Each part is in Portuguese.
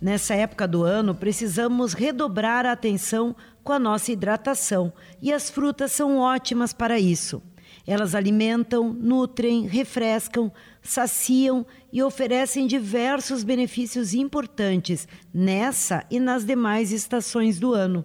Nessa época do ano, precisamos redobrar a atenção com a nossa hidratação e as frutas são ótimas para isso. Elas alimentam, nutrem, refrescam, saciam e oferecem diversos benefícios importantes nessa e nas demais estações do ano.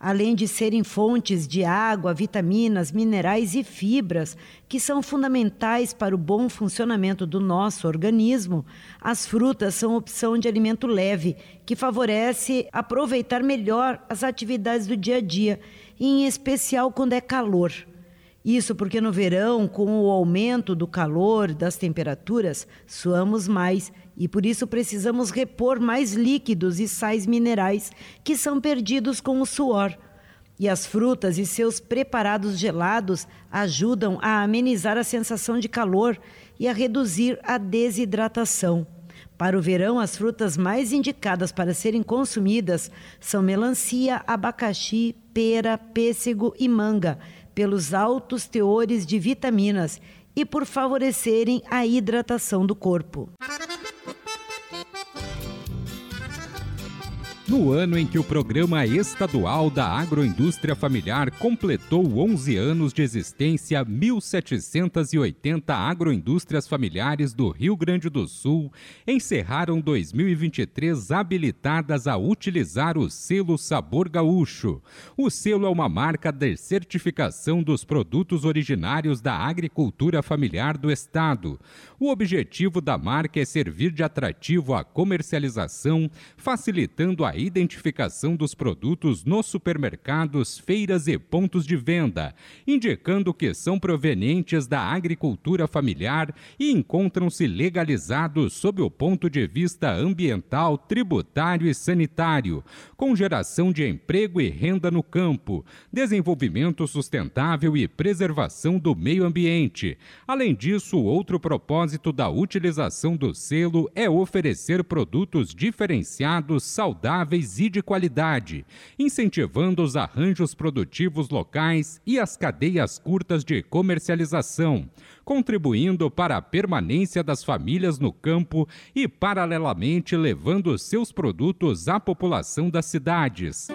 Além de serem fontes de água, vitaminas, minerais e fibras, que são fundamentais para o bom funcionamento do nosso organismo, as frutas são opção de alimento leve, que favorece aproveitar melhor as atividades do dia a dia, em especial quando é calor. Isso porque no verão, com o aumento do calor, das temperaturas, suamos mais e por isso precisamos repor mais líquidos e sais minerais que são perdidos com o suor. E as frutas e seus preparados gelados ajudam a amenizar a sensação de calor e a reduzir a desidratação. Para o verão, as frutas mais indicadas para serem consumidas são melancia, abacaxi, pera, pêssego e manga pelos altos teores de vitaminas e por favorecerem a hidratação do corpo. No ano em que o Programa Estadual da Agroindústria Familiar completou 11 anos de existência, 1.780 agroindústrias familiares do Rio Grande do Sul encerraram 2023 habilitadas a utilizar o selo Sabor Gaúcho. O selo é uma marca de certificação dos produtos originários da agricultura familiar do Estado. O objetivo da marca é servir de atrativo à comercialização, facilitando a identificação dos produtos nos supermercados, feiras e pontos de venda, indicando que são provenientes da agricultura familiar e encontram-se legalizados sob o ponto de vista ambiental, tributário e sanitário, com geração de emprego e renda no campo, desenvolvimento sustentável e preservação do meio ambiente. Além disso, outro propósito da utilização do selo é oferecer produtos diferenciados, saudáveis saudáveis e de qualidade, incentivando os arranjos produtivos locais e as cadeias curtas de comercialização, contribuindo para a permanência das famílias no campo e, paralelamente, levando seus produtos à população das cidades.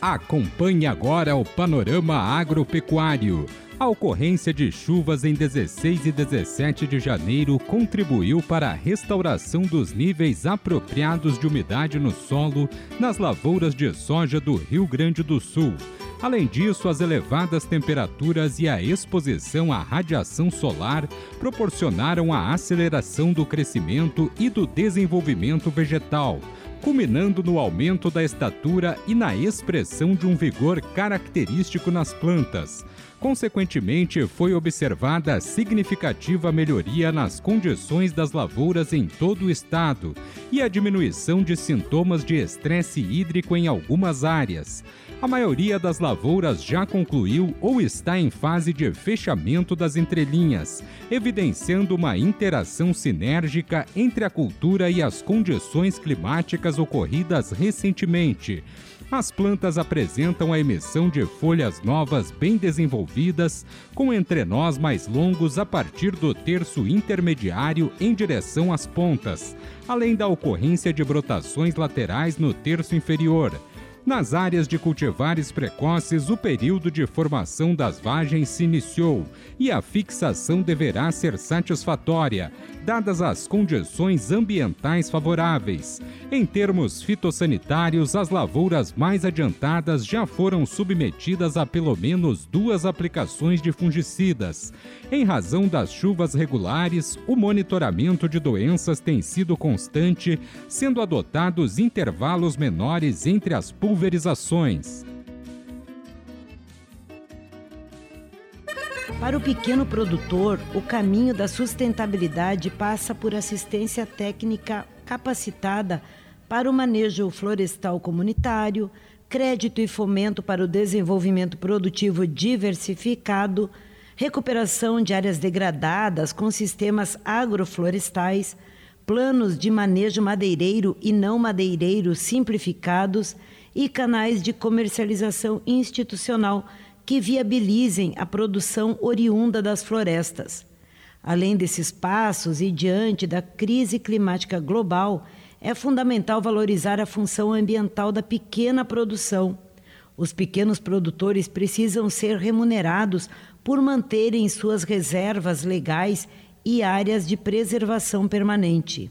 Acompanhe agora o panorama agropecuário. A ocorrência de chuvas em 16 e 17 de janeiro contribuiu para a restauração dos níveis apropriados de umidade no solo nas lavouras de soja do Rio Grande do Sul. Além disso, as elevadas temperaturas e a exposição à radiação solar proporcionaram a aceleração do crescimento e do desenvolvimento vegetal, culminando no aumento da estatura e na expressão de um vigor característico nas plantas. Consequentemente, foi observada significativa melhoria nas condições das lavouras em todo o estado e a diminuição de sintomas de estresse hídrico em algumas áreas. A maioria das lavouras já concluiu ou está em fase de fechamento das entrelinhas, evidenciando uma interação sinérgica entre a cultura e as condições climáticas ocorridas recentemente as plantas apresentam a emissão de folhas novas bem desenvolvidas, com entrenós mais longos a partir do terço intermediário em direção às pontas, além da ocorrência de brotações laterais no terço inferior. Nas áreas de cultivares precoces, o período de formação das vagens se iniciou e a fixação deverá ser satisfatória, dadas as condições ambientais favoráveis. Em termos fitossanitários, as lavouras mais adiantadas já foram submetidas a pelo menos duas aplicações de fungicidas. Em razão das chuvas regulares, o monitoramento de doenças tem sido constante, sendo adotados intervalos menores entre as pulverizações. Para o pequeno produtor, o caminho da sustentabilidade passa por assistência técnica capacitada para o manejo florestal comunitário, crédito e fomento para o desenvolvimento produtivo diversificado, recuperação de áreas degradadas com sistemas agroflorestais, planos de manejo madeireiro e não madeireiro simplificados e canais de comercialização institucional que viabilizem a produção oriunda das florestas. Além desses passos e diante da crise climática global, é fundamental valorizar a função ambiental da pequena produção. Os pequenos produtores precisam ser remunerados por manterem suas reservas legais e áreas de preservação permanente.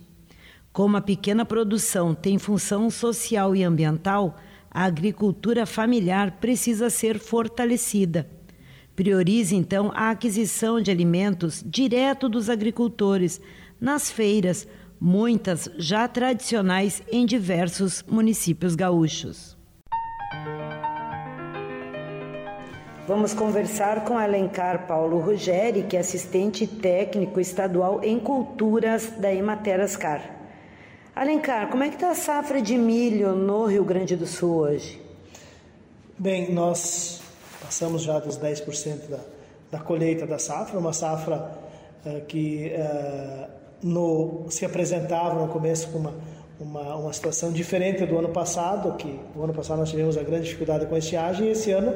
Como a pequena produção tem função social e ambiental, a agricultura familiar precisa ser fortalecida. Priorize, então, a aquisição de alimentos direto dos agricultores, nas feiras, muitas já tradicionais em diversos municípios gaúchos. Vamos conversar com Alencar Paulo Ruggeri, que é assistente técnico estadual em culturas da Emater Ascar. Alencar, como é que está a safra de milho no Rio Grande do Sul hoje? Bem, nós passamos já dos 10% da, da colheita da safra, uma safra uh, que uh, no, se apresentava no começo com uma, uma, uma situação diferente do ano passado, que o ano passado nós tivemos a grande dificuldade com a estiagem, e esse ano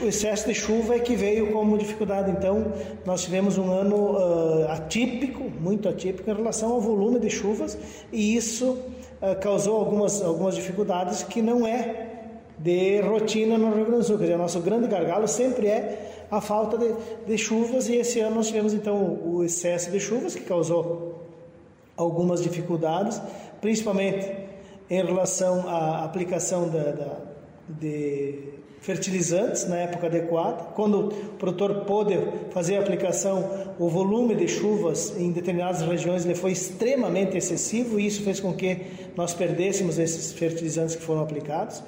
o excesso de chuva é que veio como dificuldade. Então, nós tivemos um ano uh, atípico, muito atípico em relação ao volume de chuvas, e isso uh, causou algumas, algumas dificuldades que não é de rotina no Rio Grande do Sul. Quer dizer, o nosso grande gargalo sempre é a falta de, de chuvas, e esse ano nós tivemos então o excesso de chuvas, que causou algumas dificuldades, principalmente em relação à aplicação da, da de fertilizantes na época adequada. Quando o produtor pôde fazer a aplicação, o volume de chuvas em determinadas regiões ele foi extremamente excessivo e isso fez com que nós perdêssemos esses fertilizantes que foram aplicados.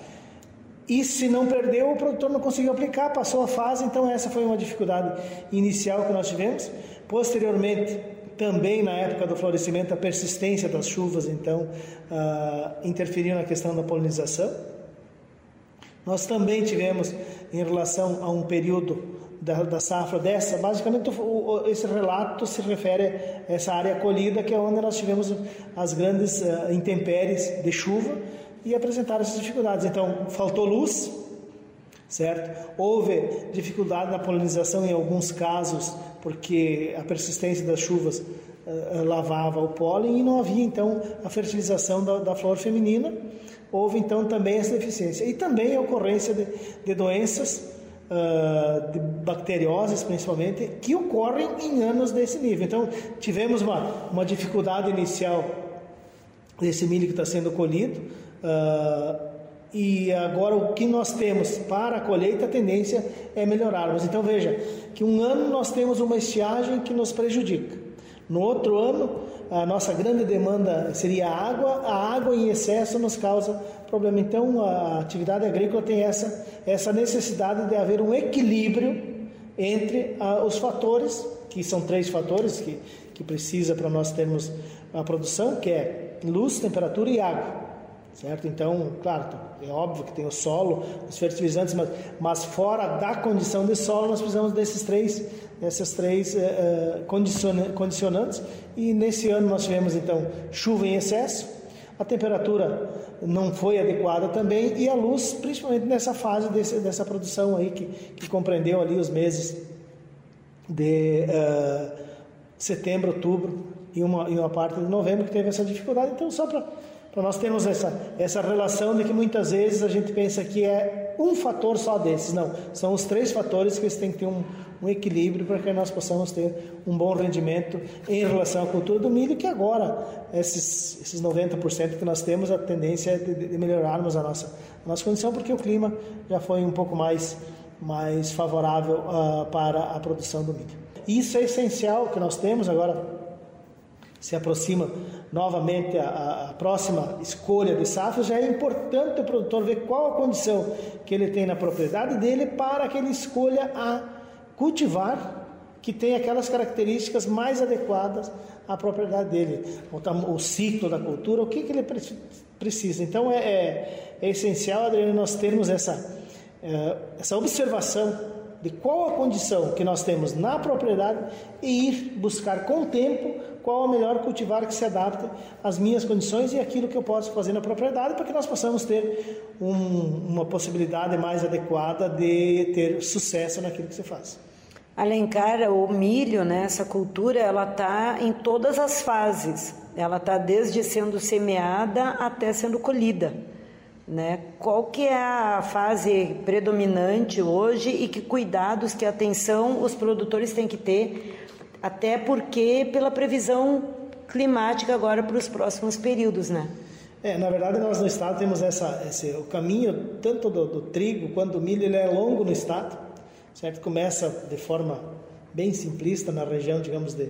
E se não perdeu, o produtor não conseguiu aplicar, passou a fase, então essa foi uma dificuldade inicial que nós tivemos. Posteriormente, também na época do florescimento, a persistência das chuvas, então, uh, interferiu na questão da polinização. Nós também tivemos, em relação a um período da, da safra dessa, basicamente o, esse relato se refere a essa área colhida, que é onde nós tivemos as grandes uh, intempéries de chuva e apresentaram essas dificuldades. Então, faltou luz, certo? Houve dificuldade na polinização em alguns casos, porque a persistência das chuvas uh, lavava o pólen e não havia então a fertilização da, da flor feminina houve então também essa deficiência. E também a ocorrência de, de doenças, uh, de bacteriosas principalmente, que ocorrem em anos desse nível. Então, tivemos uma, uma dificuldade inicial desse milho que está sendo colhido. Uh, e agora o que nós temos para a colheita, a tendência é melhorarmos. Então veja que um ano nós temos uma estiagem que nos prejudica. No outro ano, a nossa grande demanda seria a água, a água em excesso nos causa problema. Então, a atividade agrícola tem essa, essa necessidade de haver um equilíbrio entre ah, os fatores, que são três fatores que, que precisa para nós termos a produção, que é luz, temperatura e água certo? Então, claro, é óbvio que tem o solo, os fertilizantes, mas, mas fora da condição de solo nós precisamos desses três, dessas três uh, condicionantes. E nesse ano nós tivemos então chuva em excesso, a temperatura não foi adequada também e a luz, principalmente nessa fase desse, dessa produção aí que, que compreendeu ali os meses de uh, setembro, outubro e uma, e uma parte de novembro que teve essa dificuldade. Então, só para para nós termos essa, essa relação de que muitas vezes a gente pensa que é um fator só desses. Não, são os três fatores que têm que ter um, um equilíbrio para que nós possamos ter um bom rendimento em relação à cultura do milho, que agora, esses, esses 90% que nós temos, a tendência é de, de melhorarmos a nossa, a nossa condição, porque o clima já foi um pouco mais, mais favorável uh, para a produção do milho. Isso é essencial que nós temos agora se aproxima novamente a, a, próxima escolha de safra, já é importante o produtor ver qual a condição que ele tem na propriedade dele para que ele escolha a cultivar que tem aquelas características mais adequadas à propriedade dele, o, ciclo da cultura, o que, que ele precisa. Então é, é, é essencial, Adriano, nós termos essa, é, essa observação de qual a condição que nós temos na propriedade e ir buscar com o tempo qual o melhor cultivar que se adapte às minhas condições e aquilo que eu posso fazer na propriedade para que nós possamos ter um, uma possibilidade mais adequada de ter sucesso naquilo que se faz. Alencar, o milho, né, essa cultura, ela está em todas as fases. Ela está desde sendo semeada até sendo colhida. Né? Qual que é a fase predominante hoje e que cuidados, que atenção os produtores têm que ter, até porque pela previsão climática agora para os próximos períodos, né? É, na verdade nós no estado temos essa, esse, o caminho tanto do, do trigo quanto do milho ele é longo no estado certo? Começa de forma bem simplista na região, digamos, de,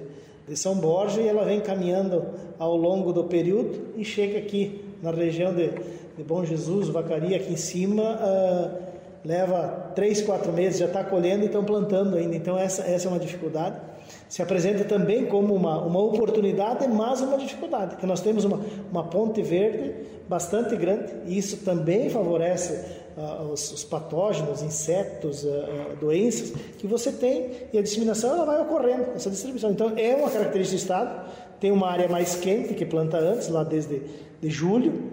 de São Borja e ela vem caminhando ao longo do período e chega aqui na região de, de Bom Jesus, Vacaria, aqui em cima, uh, leva três, quatro meses, já está colhendo e estão plantando ainda. Então essa, essa é uma dificuldade. Se apresenta também como uma, uma oportunidade, mas uma dificuldade, que nós temos uma, uma ponte verde bastante grande e isso também favorece os, os, patógenos, insetos, uh, uh, doenças que você tem e a disseminação ela vai ocorrendo, essa distribuição. Então é uma característica do estado. Tem uma área mais quente que planta antes, lá desde de julho,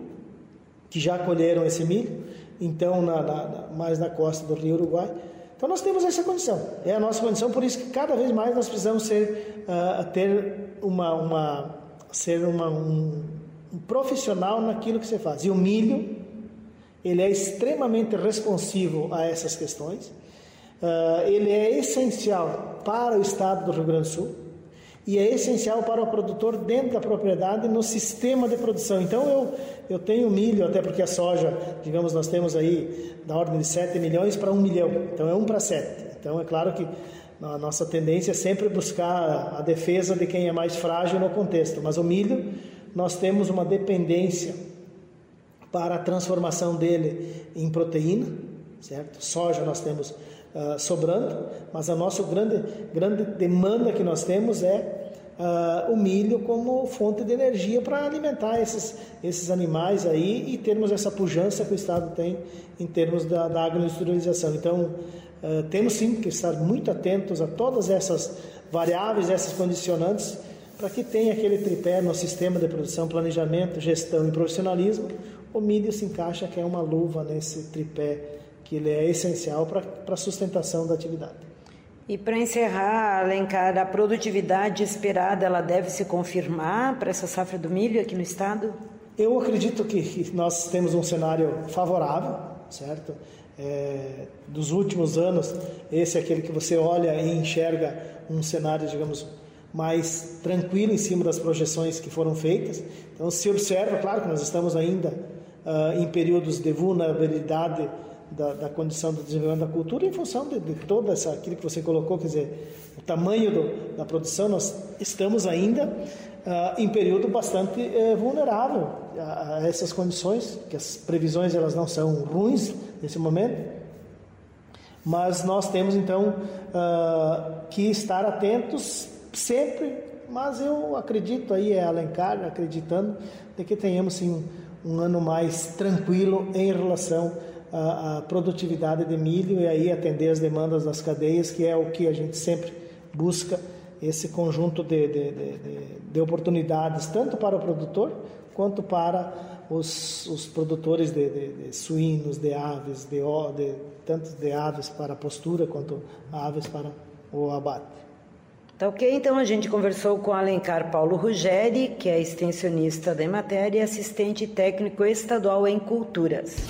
que já colheram esse milho. Então na, na, mais na costa do Rio Uruguai. Então nós temos essa condição, é a nossa condição, por isso que cada vez mais nós precisamos ser, ter uma, uma ser uma, um, um profissional naquilo que você faz. E o milho ele é extremamente responsivo a essas questões. Uh, ele é essencial para o estado do Rio Grande do Sul e é essencial para o produtor dentro da propriedade no sistema de produção. Então eu, eu tenho milho, até porque a soja, digamos, nós temos aí da ordem de 7 milhões para 1 milhão, então é 1 para 7. Então é claro que a nossa tendência é sempre buscar a defesa de quem é mais frágil no contexto, mas o milho nós temos uma dependência para a transformação dele em proteína, certo? Soja nós temos uh, sobrando, mas a nossa grande, grande demanda que nós temos é uh, o milho como fonte de energia para alimentar esses, esses animais aí e termos essa pujança que o Estado tem em termos da, da agroindustrialização. Então, uh, temos sim que estar muito atentos a todas essas variáveis, essas condicionantes, para que tenha aquele tripé no sistema de produção, planejamento, gestão e profissionalismo, o milho se encaixa que é uma luva nesse tripé que ele é essencial para a sustentação da atividade. E para encerrar, Alencar, a produtividade esperada ela deve se confirmar para essa safra do milho aqui no estado? Eu acredito que nós temos um cenário favorável, certo? É, dos últimos anos, esse é aquele que você olha e enxerga um cenário, digamos, mais tranquilo em cima das projeções que foram feitas. Então, se observa, claro que nós estamos ainda uh, em períodos de vulnerabilidade da, da, condição do desenvolvimento da cultura em função de, de toda essa aquilo que você colocou, quer dizer, o tamanho do, da produção, nós estamos ainda uh, em período bastante uh, vulnerável a, a, essas condições, que as previsões elas não são ruins nesse momento, mas nós temos então uh, que estar atentos sempre, mas eu acredito aí é Alencar acreditando de que tenhamos sim um ano mais tranquilo em relação à, à, produtividade de milho e aí atender as demandas das cadeias, que é o que a gente sempre busca, esse conjunto de, de, de, de oportunidades, tanto para o produtor quanto para os, os produtores de, suínos, de aves, de, de, tanto de aves para postura quanto aves para o abate. Tá ok? Então a gente conversou com Alencar Paulo Ruggeri, que é extensionista da Emater e assistente técnico estadual em culturas.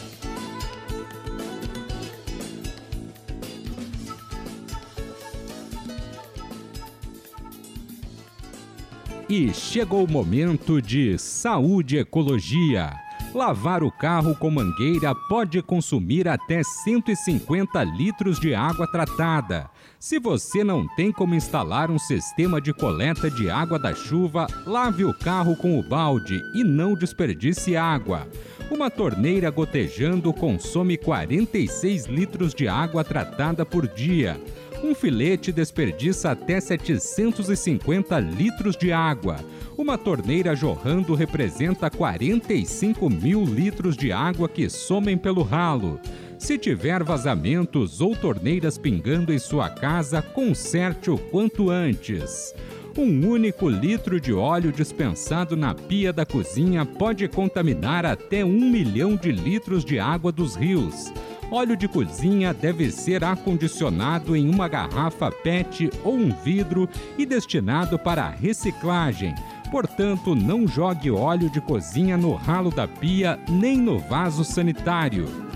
E chegou o momento de saúde e ecologia. Lavar o carro com mangueira pode consumir até 150 litros de água tratada. Se você não tem como instalar um sistema de coleta de água da chuva, lave o carro com o balde e não desperdice água. Uma torneira gotejando consome 46 litros de água tratada por dia. Um filete desperdiça até 750 litros de água. Uma torneira jorrando representa 45 mil litros de água que somem pelo ralo. Se tiver vazamentos ou torneiras pingando em sua casa, conserte o quanto antes. Um único litro de óleo dispensado na pia da cozinha pode contaminar até um milhão de litros de água dos rios. Óleo de cozinha deve ser acondicionado em uma garrafa PET ou um vidro e destinado para reciclagem. Portanto, não jogue óleo de cozinha no ralo da pia nem no vaso sanitário.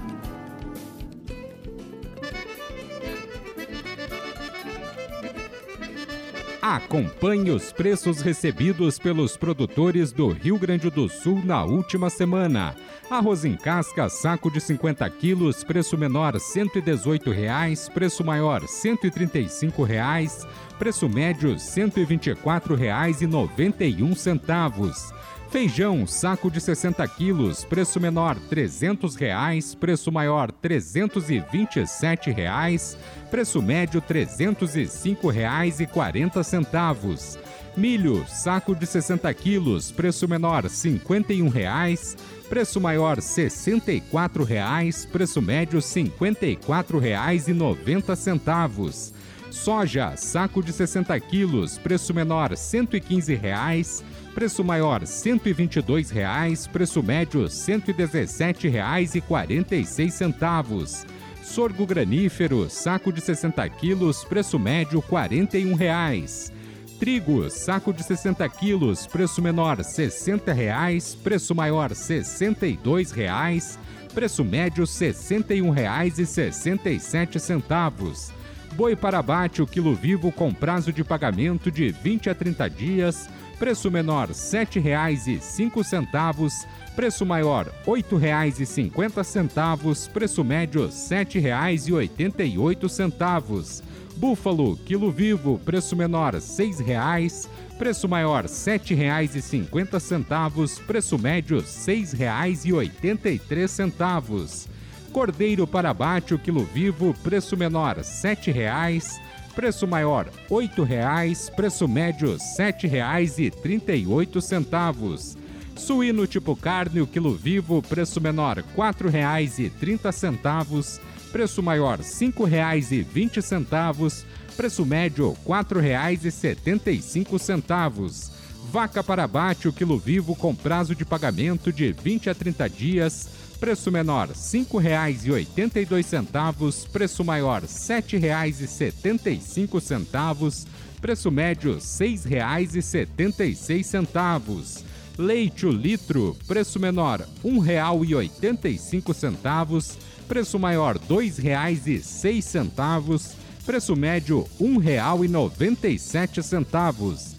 Acompanhe os preços recebidos pelos produtores do Rio Grande do Sul na última semana. Arroz em casca, saco de 50 quilos, preço menor R$ 118,00, preço maior R$ 135,00, preço médio R$ 124,91. Feijão, saco de 60 quilos, preço menor 300 reais, preço maior 327 reais, preço médio R$ 305,40. Milho, saco de 60 quilos, preço menor 51 reais, preço maior 64 reais, preço médio R$ 54,90. Soja, saco de 60 quilos, preço menor 115 reais, Preço maior R$ 122,00, preço médio R$ 117,46. Sorgo granífero, saco de 60 quilos, preço médio R$ 41,00. Trigo, saco de 60 quilos, preço menor R$ 60,00, preço maior R$ 62,00, preço médio R$ 61,67. Boi para abate o quilo vivo com prazo de pagamento de 20 a 30 dias, Preço menor R$ 7,05. Preço maior R$ 8,50. Preço médio R$ 7,88. Búfalo, quilo vivo, preço menor R$ 6,00. Preço maior R$ 7,50. Preço médio R$ 6,83. Cordeiro para abate, o quilo vivo, preço menor R$ 7,00 Preço maior R$ 8,00, preço médio R$ 7,38. Suíno tipo carne, o quilo vivo, preço menor R$ 4,30, preço maior R$ 5,20, preço médio R$ 4,75. Vaca para abate, o quilo vivo com prazo de pagamento de 20 a 30 dias, Preço menor R$ 5,82, preço maior R$ 7,75, preço médio R$ 6,76. Leite o litro, preço menor R$ 1,85, preço maior R$ 2,06, preço médio R$ 1,97.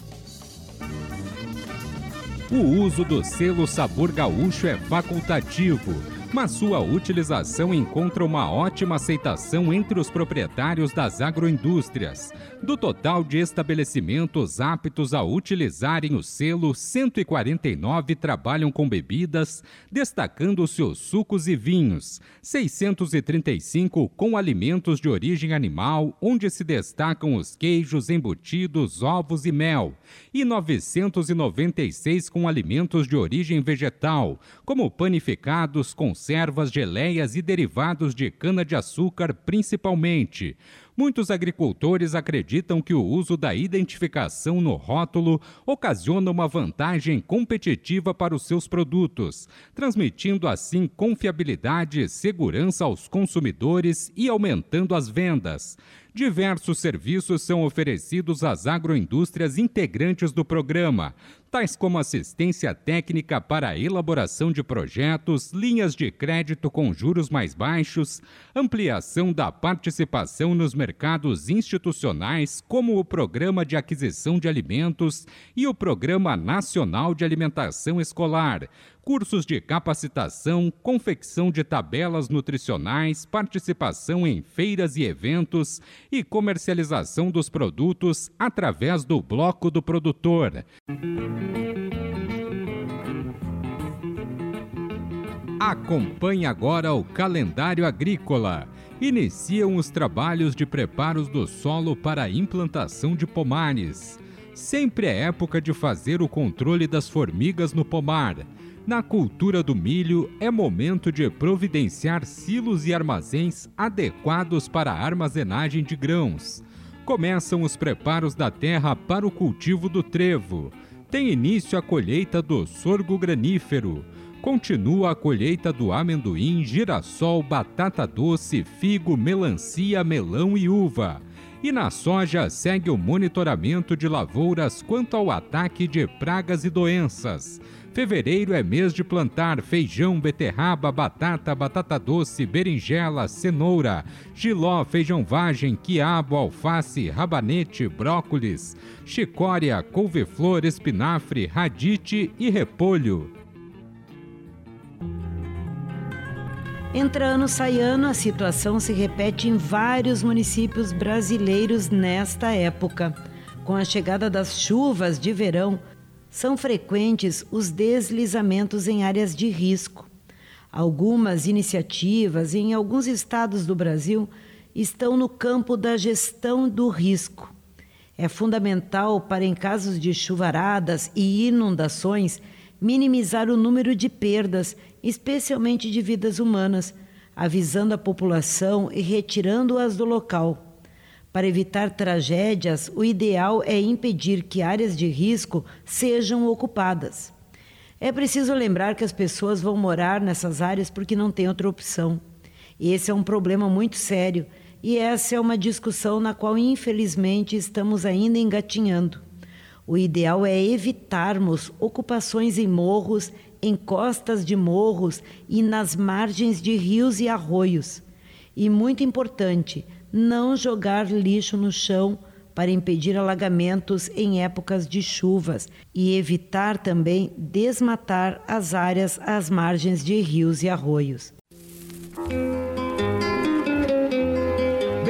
O uso do selo Sabor Gaúcho é facultativo mas sua utilização encontra uma ótima aceitação entre os proprietários das agroindústrias. Do total de estabelecimentos aptos a utilizarem o selo, 149 trabalham com bebidas, destacando seus sucos e vinhos, 635 com alimentos de origem animal, onde se destacam os queijos, embutidos, ovos e mel, e 996 com alimentos de origem vegetal, como panificados, conservas, geleias e derivados de cana-de-açúcar, principalmente. Muitos agricultores acreditam que o uso da identificação no rótulo ocasiona uma vantagem competitiva para os seus produtos, transmitindo assim confiabilidade e segurança aos consumidores e aumentando as vendas. Diversos serviços são oferecidos às agroindústrias integrantes do programa, tais como assistência técnica para a elaboração de projetos, linhas de crédito com juros mais baixos, ampliação da participação nos mercados institucionais, como o Programa de Aquisição de Alimentos e o Programa Nacional de Alimentação Escolar, cursos de capacitação, confecção de tabelas nutricionais, participação em feiras e eventos e comercialização dos produtos através do Bloco do Produtor. Acompanhe agora o calendário agrícola iniciam os trabalhos de preparos do solo para a implantação de pomares. Sempre é época de fazer o controle das formigas no pomar. Na cultura do milho, é momento de providenciar silos e armazéns adequados para a armazenagem de grãos. Começam os preparos da terra para o cultivo do trevo. Tem início a colheita do sorgo granífero continua a colheita do amendoim, girassol, batata doce, figo, melancia, melão e uva. E na soja segue o monitoramento de lavouras quanto ao ataque de pragas e doenças. Fevereiro é mês de plantar feijão, beterraba, batata, batata doce, berinjela, cenoura, giló, feijão vagem, quiabo, alface, rabanete, brócolis, chicória, couve-flor, espinafre, radite e repolho. Entra ano, sai ano, a situação se repete em vários municípios brasileiros nesta época. Com a chegada das chuvas de verão, são frequentes os deslizamentos em áreas de risco. Algumas iniciativas em alguns estados do Brasil estão no campo da gestão do risco. É fundamental para, em casos de chuvaradas e inundações, minimizar o número de perdas, especialmente de vidas humanas, avisando a população e retirando-as do local. Para evitar tragédias, o ideal é impedir que áreas de risco sejam ocupadas. É preciso lembrar que as pessoas vão morar nessas áreas porque não tem outra opção. Esse é um problema muito sério e essa é uma discussão na qual, infelizmente, estamos ainda engatinhando. O ideal é evitarmos ocupações em morros, em costas de morros e nas margens de rios e arroios. E muito importante, não jogar lixo no chão para impedir alagamentos em épocas de chuvas e evitar também desmatar as áreas às margens de rios e arroios.